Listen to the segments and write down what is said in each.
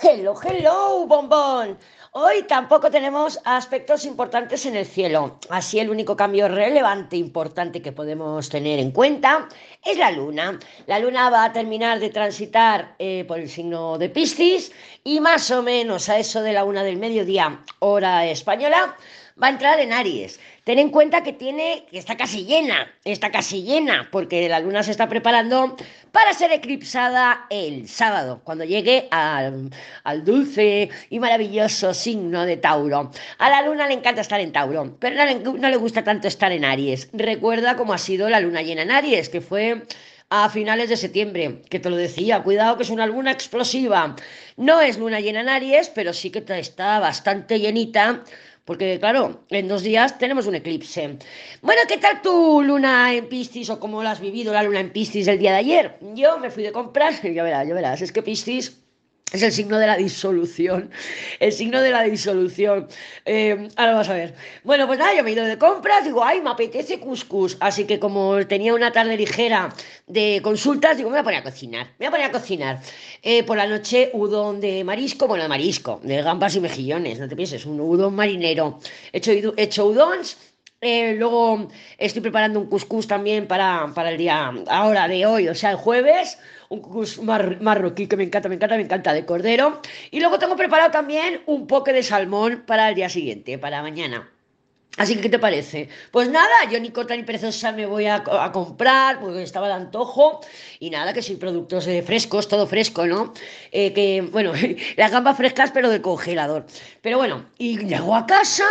Hello, hello, bombón. Hoy tampoco tenemos aspectos importantes en el cielo. Así el único cambio relevante, importante que podemos tener en cuenta es la luna. La luna va a terminar de transitar eh, por el signo de Piscis y más o menos a eso de la una del mediodía, hora española, va a entrar en Aries. Ten en cuenta que tiene, que está casi llena, está casi llena, porque la luna se está preparando para ser eclipsada el sábado, cuando llegue al, dulce y maravilloso signo de Tauro. A la luna le encanta estar en Tauro, pero no le, no le gusta tanto estar en Aries. Recuerda cómo ha sido la luna llena en Aries, que fue a finales de septiembre, que te lo decía, cuidado que es una luna explosiva. No es luna llena en Aries, pero sí que está bastante llenita porque claro, en dos días tenemos un eclipse. Bueno, ¿qué tal tu luna en Piscis o cómo lo has vivido la luna en Piscis el día de ayer? Yo me fui de compras, ya verás, ya verás, es que Piscis es el signo de la disolución. El signo de la disolución. Eh, ahora vamos a ver. Bueno, pues nada, yo me he ido de compras, digo, ay, me apetece cuscús. Así que como tenía una tarde ligera de consultas, digo, me voy a poner a cocinar. Me voy a poner a cocinar. Eh, por la noche, udon de marisco, bueno, de marisco, de gambas y mejillones, no te pienses, un udon marinero. He hecho, he hecho udons eh, luego estoy preparando un cuscús también para, para, el día ahora de hoy, o sea, el jueves, un cuscús marroquí que me encanta, me encanta, me encanta, de cordero. Y luego tengo preparado también un poke de salmón para el día siguiente, para mañana. Así que, ¿qué te parece? Pues nada, yo ni corta ni perezosa me voy a, a, comprar porque estaba de antojo y nada, que soy productos eh, frescos, todo fresco, ¿no? Eh, que, bueno, las gambas frescas pero del congelador. Pero bueno, y llego a casa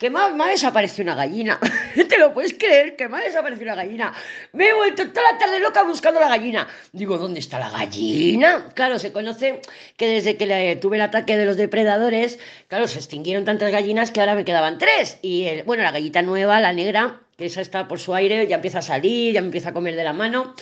que me ha, desaparecido una gallina. ¿Te lo puedes creer? Que me ha desaparecido una gallina. Me he vuelto toda la tarde loca buscando la gallina. Digo, ¿dónde está la gallina? Claro, se conoce que desde que tuve el ataque de los depredadores, claro, se extinguieron tantas gallinas que ahora me quedaban tres. Y bueno, la gallita nueva, la negra, que esa está por su aire, ya empieza a salir, ya me empieza a comer de la mano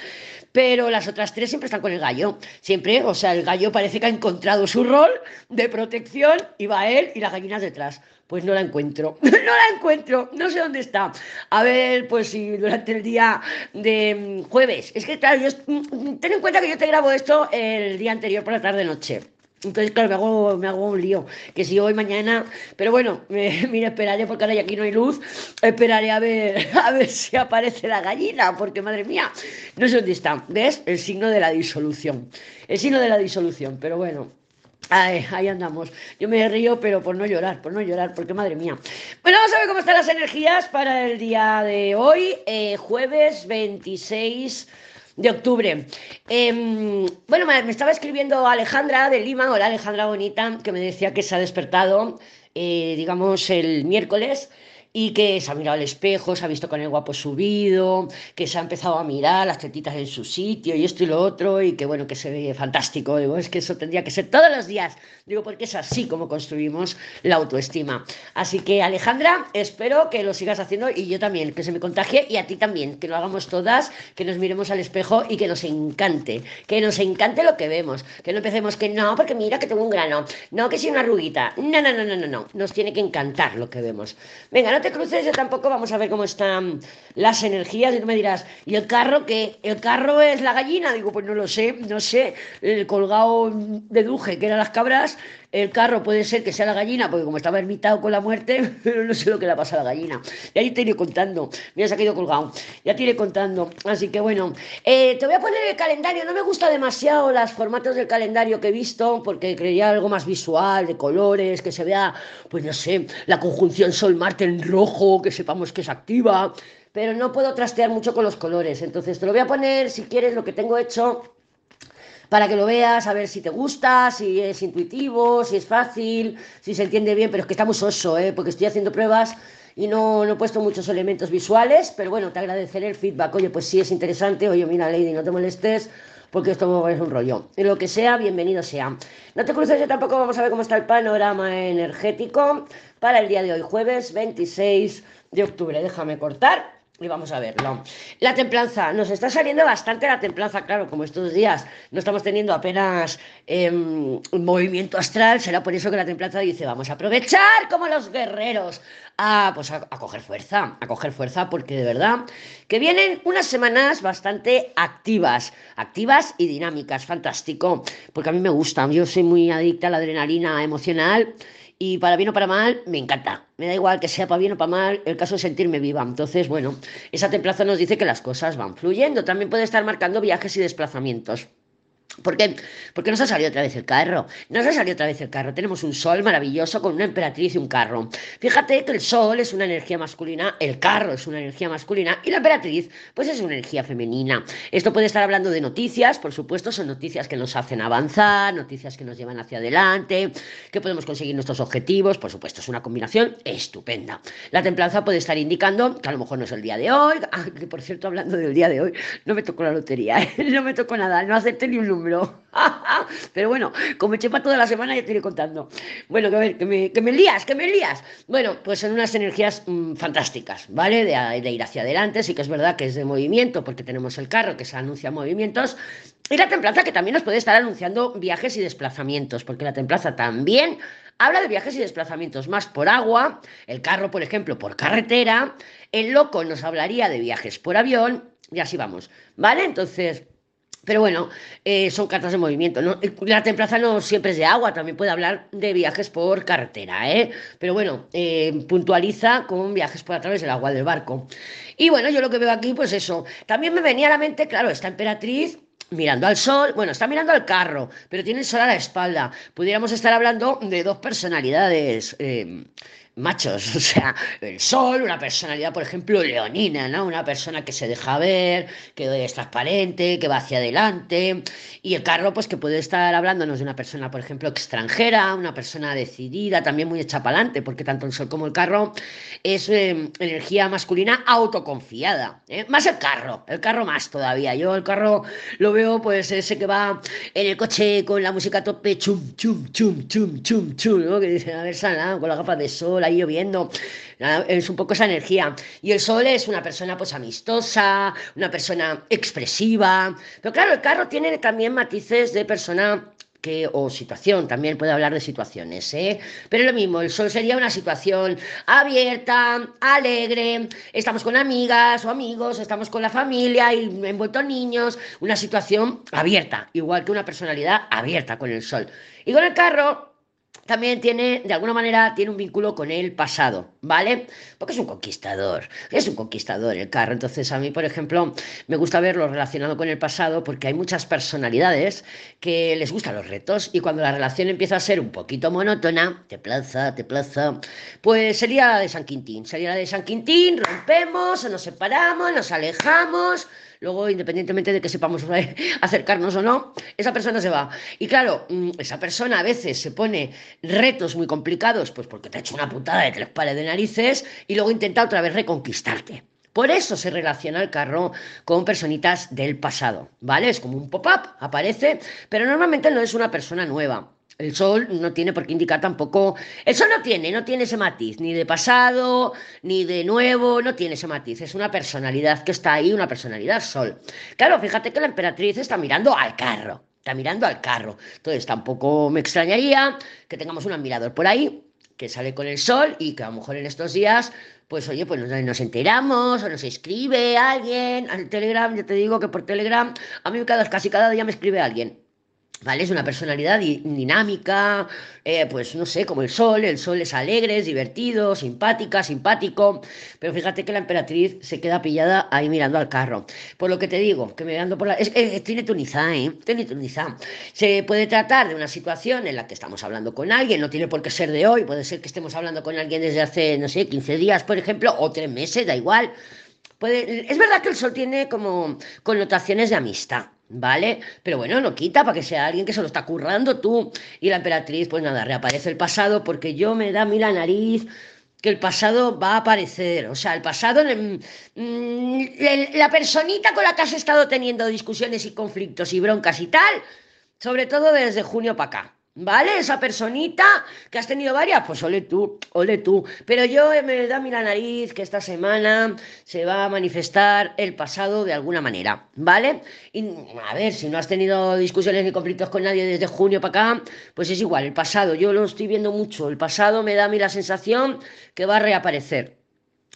pero las otras tres siempre están con el gallo. Siempre, o sea, el gallo parece que ha encontrado su rol de protección y va él y las gallinas detrás. Pues no la encuentro, no la encuentro, no sé dónde está. A ver, pues si durante el día de mm, jueves, es que claro, yo, mm, ten en cuenta que yo te grabo esto el día anterior por la tarde-noche. Entonces, claro, me hago, me hago un lío. Que si hoy, mañana. Pero bueno, me, mira, esperaré porque ahora aquí no hay luz. Esperaré a ver, a ver si aparece la gallina, porque madre mía, no sé dónde está. ¿Ves? El signo de la disolución. El signo de la disolución, pero bueno. Ahí andamos. Yo me río, pero por no llorar, por no llorar, porque madre mía. Bueno, vamos a ver cómo están las energías para el día de hoy, eh, jueves 26 de octubre. Eh, bueno, me estaba escribiendo Alejandra de Lima, hola Alejandra Bonita, que me decía que se ha despertado, eh, digamos, el miércoles y que se ha mirado al espejo, se ha visto con el guapo subido, que se ha empezado a mirar las tetitas en su sitio y esto y lo otro, y que bueno, que se ve fantástico. Digo, es que eso tendría que ser todos los días. Digo, porque es así como construimos la autoestima. Así que Alejandra, espero que lo sigas haciendo y yo también, que se me contagie y a ti también, que lo hagamos todas, que nos miremos al espejo y que nos encante, que nos encante lo que vemos, que no empecemos que no, porque mira que tengo un grano, no que si una arruguita, no, no, no, no, no, no, nos tiene que encantar lo que vemos. Venga, no te cruces, yo tampoco vamos a ver cómo están las energías y tú me dirás, ¿y el carro qué? ¿El carro es la gallina? Digo, pues no lo sé, no sé, el colgado de duje que eran las cabras, el carro puede ser que sea la gallina, porque como estaba ermitado con la muerte, pero no sé lo que le pasa a la gallina. Y ahí te iré contando. Mira, se ha quedado colgado. Ya te iré contando. Así que bueno, eh, te voy a poner el calendario. No me gusta demasiado los formatos del calendario que he visto, porque creía algo más visual, de colores, que se vea, pues no sé, la conjunción Sol-Marte en rojo, que sepamos que es activa. Pero no puedo trastear mucho con los colores. Entonces te lo voy a poner, si quieres, lo que tengo hecho para que lo veas, a ver si te gusta, si es intuitivo, si es fácil, si se entiende bien, pero es que está muy ¿eh? porque estoy haciendo pruebas y no, no, he puesto muchos elementos visuales, pero bueno, te agradeceré el feedback. Oye, pues sí es interesante, oye, mira, Lady, no te molestes, porque esto es un rollo. Y lo que sea, bienvenido sea. No te cruces, yo tampoco vamos a ver cómo está el panorama energético para el día de hoy, jueves 26 de octubre. Déjame cortar y vamos a verlo. La templanza, nos está saliendo bastante la templanza, claro, como estos días no estamos teniendo apenas em, movimiento astral, será por eso que la templanza dice, vamos a aprovechar como los guerreros, a, pues a, coger fuerza, a coger fuerza, porque de verdad que vienen unas semanas bastante activas, activas y dinámicas, fantástico, porque a mí me gusta, yo soy muy adicta a la adrenalina emocional y para bien o para mal, me encanta. Me da igual que sea para bien o para mal, el caso es sentirme viva. Entonces, bueno, esa templaza nos dice que las cosas van fluyendo. También puede estar marcando viajes y desplazamientos. ¿Por qué? Porque nos ha salido otra vez el carro. Nos ha salido otra vez el carro. Tenemos un sol maravilloso con una emperatriz y un carro. Fíjate que el sol es una energía masculina, el carro es una energía masculina y la emperatriz pues es una energía femenina. Esto puede estar hablando de noticias, por supuesto, son noticias que nos hacen avanzar, noticias que nos llevan hacia adelante, que podemos conseguir nuestros objetivos, por supuesto, es una combinación estupenda. La templanza puede estar indicando que a lo mejor no es el día de hoy, ah, que por cierto, hablando del día de hoy, no me tocó la lotería, ¿eh? no me tocó nada, no acepté ni un número Pero bueno, como eché para toda la semana, ya te iré contando. Bueno, que, que, me, que me que me lías. Bueno, pues son unas energías mm, fantásticas, ¿vale? De, de, ir hacia adelante. Sí que es verdad que es de movimiento, porque tenemos el carro que se anuncia movimientos. Y la templanza que también nos puede estar anunciando viajes y desplazamientos, porque la templanza también habla de viajes y desplazamientos más por agua, el carro, por ejemplo, por carretera, el loco nos hablaría de viajes por avión, y así vamos, ¿vale? Entonces, pero bueno, eh, son cartas de movimiento. ¿no? La templaza no siempre es de agua, también puede hablar de viajes por carretera, ¿eh? Pero bueno, eh, puntualiza con viajes por a través del agua del barco. Y bueno, yo lo que veo aquí, pues eso. También me venía a la mente, claro, esta emperatriz mirando al sol, bueno, está mirando al carro, pero tiene el sol a la espalda. Pudiéramos estar hablando de dos personalidades. Eh, machos, o sea, el sol, una personalidad, por ejemplo, leonina, ¿no? Una persona que se deja ver, que es transparente, que va hacia adelante, y el carro, pues que puede estar hablándonos de una persona, por ejemplo, extranjera, una persona decidida, también muy adelante, porque tanto el sol como el carro es eh, energía masculina autoconfiada, ¿eh? más el carro, el carro más todavía, yo el carro lo veo, pues ese que va en el coche con la música a tope, chum, chum, chum, chum, chum, chum, ¿no? Que dice, a ver, sana, con la gafas de sol, ahí lloviendo. Es un poco esa energía. Y el sol es una persona pues amistosa, una persona expresiva. Pero claro, el carro tiene también matices de persona que, o situación, también puede hablar de situaciones, ¿eh? Pero lo mismo, el sol sería una situación abierta, alegre, estamos con amigas o amigos, estamos con la familia y envuelto niños, una situación abierta, igual que una personalidad abierta con el sol. Y con el carro, también tiene, de alguna manera, tiene un vínculo con el pasado, ¿vale? Porque es un conquistador, es un conquistador el carro. Entonces, a mí, por ejemplo, me gusta verlo relacionado con el pasado porque hay muchas personalidades que les gustan los retos y cuando la relación empieza a ser un poquito monótona, te plaza, te plaza, pues sería la de San Quintín. Sería la de San Quintín, rompemos, nos separamos, nos alejamos Luego, independientemente de que sepamos acercarnos o no, esa persona se va. Y claro, mm, esa persona a veces se pone retos muy complicados, pues porque te ha hecho una putada de tres pares de narices y luego intenta otra vez reconquistarte. Por eso se relaciona el carro con personitas del pasado, ¿vale? Es como un pop-up, aparece, pero normalmente no es una persona nueva. El sol no tiene por qué indicar tampoco. El sol no tiene, no tiene ese matiz, ni de pasado, ni de nuevo, no tiene ese matiz. Es una personalidad que está ahí, una personalidad sol. Claro, fíjate que la emperatriz está mirando al carro, está mirando al carro. Entonces tampoco me extrañaría que tengamos un admirador por ahí que sale con el sol y que a lo mejor en estos días pues oye, pues nos, enteramos o nos escribe alguien al Telegram, ya te digo que por Telegram a mí casi cada día me escribe alguien. ¿Vale? Es una personalidad dinámica, eh, pues no sé, como el sol, el sol es alegre, es divertido, simpática, simpático, pero fíjate que la emperatriz se queda pillada ahí mirando al carro. Por lo que te digo, que mirando por la... Es, tiene tunizada, ¿eh? Tiene tunizada. Se puede tratar de una situación en la que estamos hablando con alguien, no tiene por qué ser de hoy, puede ser que estemos hablando con alguien desde hace, no sé, 15 días, por ejemplo, o tres meses, da igual. Es verdad que el sol tiene como connotaciones de amistad. ¿Vale? Pero bueno, no quita para que sea alguien que se lo está currando tú. Y la emperatriz, pues nada, reaparece el pasado porque yo me da a mí la nariz que el pasado va a aparecer. O sea, el pasado, mm, la personita con la que has estado teniendo discusiones y conflictos y broncas y tal, sobre todo desde junio para acá. ¿Vale? Esa personita que has tenido varias, pues ole tú, ole tú. Pero yo me da mi la nariz que esta semana se va a manifestar el pasado de alguna manera, ¿vale? Y a ver, si no has tenido discusiones ni conflictos con nadie desde junio para acá, pues es igual, el pasado, yo lo estoy viendo mucho, el pasado me da a mí la sensación que va a reaparecer.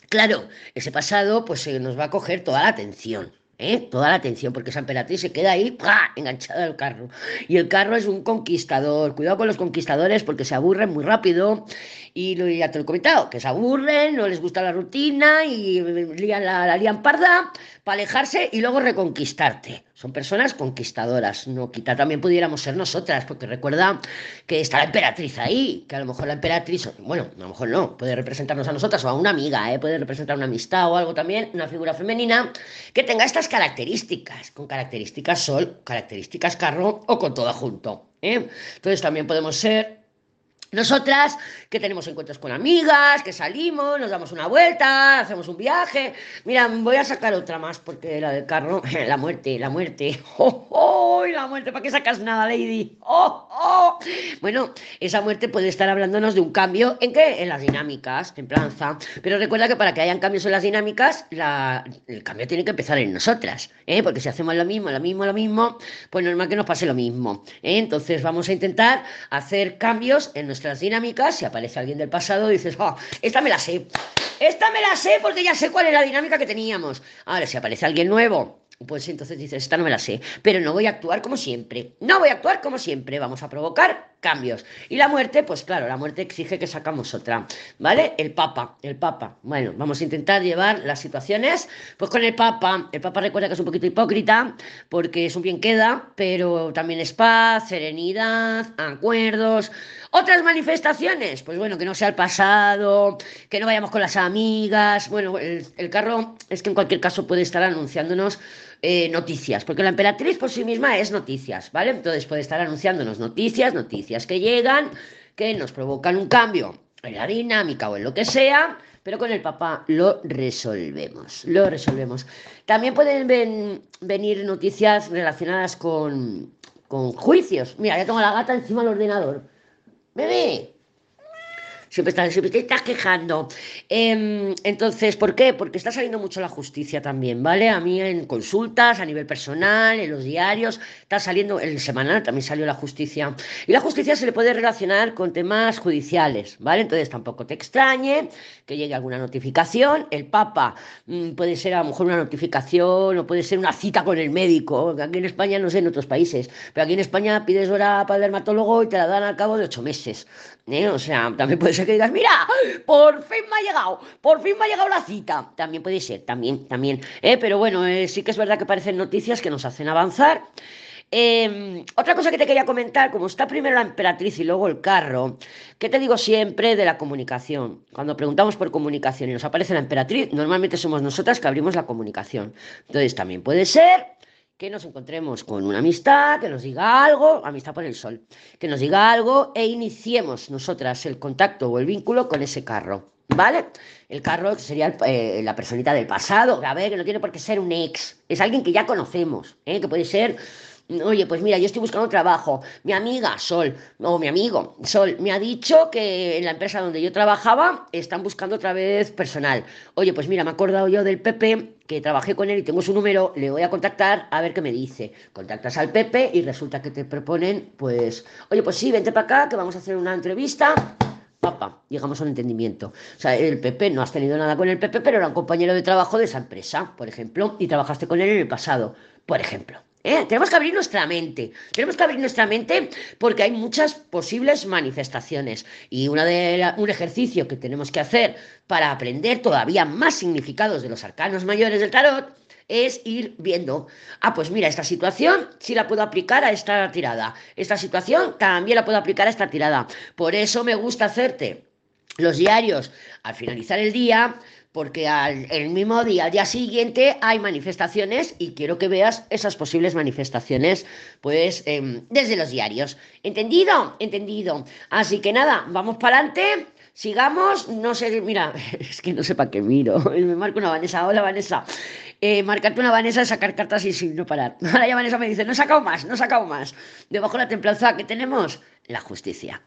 Claro, ese pasado pues se nos va a coger toda la atención. ¿Eh? toda la atención, porque esa emperatriz se queda ahí enganchada al carro. Y el carro es un conquistador. Cuidado con los conquistadores porque se aburren muy rápido. Y lo, ya te lo he comentado, que se aburren, no les gusta la rutina y lían la, la lían parda para alejarse y luego reconquistarte. Son personas conquistadoras. No quita también pudiéramos ser nosotras, porque recuerda que está la emperatriz ahí, que a lo mejor la emperatriz, bueno, a lo mejor no, puede representarnos a nosotras o a una amiga, ¿eh? puede representar una amistad o algo también, una figura femenina que tenga estas características, con características sol, características carro o con todo junto. ¿eh? Entonces también podemos ser nosotras que tenemos encuentros con amigas, que salimos, nos damos una vuelta, hacemos un viaje. Mira, voy a sacar otra más porque la del carro, la muerte, la muerte. ¡Oh, oh! La muerte, ¿para qué sacas nada, Lady? ¡Oh, oh! Bueno, esa muerte puede estar hablándonos de un cambio en qué? En las dinámicas, templanza. Pero recuerda que para que hayan cambios en las dinámicas, el cambio tiene que empezar en nosotras. ¿eh? Porque si hacemos lo mismo, lo mismo, lo mismo, pues normal que nos pase lo mismo. ¿eh? Entonces vamos a intentar hacer cambios en nuestra dinámicas, si aparece alguien del pasado, dices, oh, esta me la sé, esta me la sé porque ya sé cuál es la dinámica que teníamos. Ahora, si aparece alguien nuevo, pues entonces dices, esta no me la sé, pero no voy a actuar como siempre, no voy a actuar como siempre, vamos a provocar cambios. Y la muerte, pues claro, la muerte exige que sacamos otra, ¿vale? El Papa, el Papa. Bueno, vamos a intentar llevar las situaciones, pues con el Papa. El Papa recuerda que es un poquito hipócrita, porque es un bien queda, pero también es paz, serenidad, acuerdos. Otras manifestaciones, pues bueno, que no sea el pasado, que no vayamos con las amigas. Bueno, el, el carro es que en cualquier caso puede estar anunciándonos eh, noticias, porque la emperatriz por sí misma es noticias, ¿vale? Entonces puede estar anunciándonos noticias, noticias que llegan, que nos provocan un cambio en la dinámica o en lo que sea, pero con el papá lo resolvemos, lo resolvemos. También pueden venir noticias relacionadas con, con juicios. Mira, ya tengo la gata encima del ordenador. Bebé, siempre, estás, siempre te estás quejando. Em, entonces, ¿por qué? Porque está saliendo mucho la justicia también, ¿vale? A mí en consultas, a nivel personal, en los diarios, está saliendo, el semanal también salió la justicia. Y la justicia se le puede relacionar con temas judiciales, ¿vale? Entonces tampoco te extrañe que llegue alguna notificación. El Papa mm, puede ser a lo mejor una notificación o puede ser una cita con el médico. Aquí en España, no sé, en otros países, pero aquí en España pides hora para el dermatólogo y te la dan al cabo de ocho meses. ¿eh? O sea, también puede ser que digas, mira, por fin me ha llegado, por fin me ha llegado la cita. También puede ser, también, también. ¿eh? Pero bueno, eh, sí que es verdad que parecen noticias que nos hacen avanzar. Em, otra cosa que te quería comentar, como está primero la emperatriz y luego el carro, ¿qué te digo siempre de la comunicación? Cuando preguntamos por comunicación y nos aparece la emperatriz, normalmente somos nosotras que abrimos la comunicación. Entonces también puede ser que nos encontremos con una amistad, que nos diga algo, amistad por el sol, que nos diga algo e iniciemos nosotras el contacto o el vínculo con ese carro, ¿vale? El carro sería eh, la personita del pasado, a ver, que no tiene por qué ser un ex, es alguien que ya conocemos, ¿eh? que puede ser Oye, pues mira, yo estoy buscando trabajo. Mi amiga Sol, o mi amigo Sol, me ha dicho que en la empresa donde yo trabajaba están buscando otra vez personal. Oye, pues mira, me he acordado yo del Pepe, que trabajé con él y tengo su número, le voy a contactar a ver qué me dice. Contactas al Pepe y resulta que te proponen, pues, oye, pues sí, vente para acá, que vamos a hacer una entrevista. Papá, llegamos a un entendimiento. O sea, el Pepe, no has tenido nada con el Pepe, pero era un compañero de trabajo de esa empresa, por ejemplo, y trabajaste con él en el pasado, por ejemplo. ¿Eh? Tenemos que abrir nuestra mente. Tenemos que abrir nuestra mente porque hay muchas posibles manifestaciones. Y una de un ejercicio que tenemos que hacer para aprender todavía más significados de los arcanos mayores del tarot es ir viendo, ah, pues mira, esta situación sí la puedo aplicar a esta tirada. Esta situación también la puedo aplicar a esta tirada. Por eso me gusta hacerte los diarios al finalizar el día porque al, el mismo día, al día siguiente, hay manifestaciones y quiero que veas esas posibles manifestaciones, pues, em, desde los diarios. ¿Entendido? Entendido. Así que nada, vamos para adelante. Sigamos, no sé, mira, es que no sé para qué miro. Me marco una Vanessa. Hola, Vanessa. Eh, marcarte una Vanessa, sacar cartas y sin no parar. Ahora ya Vanessa me dice, no he sacado más, no he sacado más. Debajo de la templanza que tenemos, la justicia.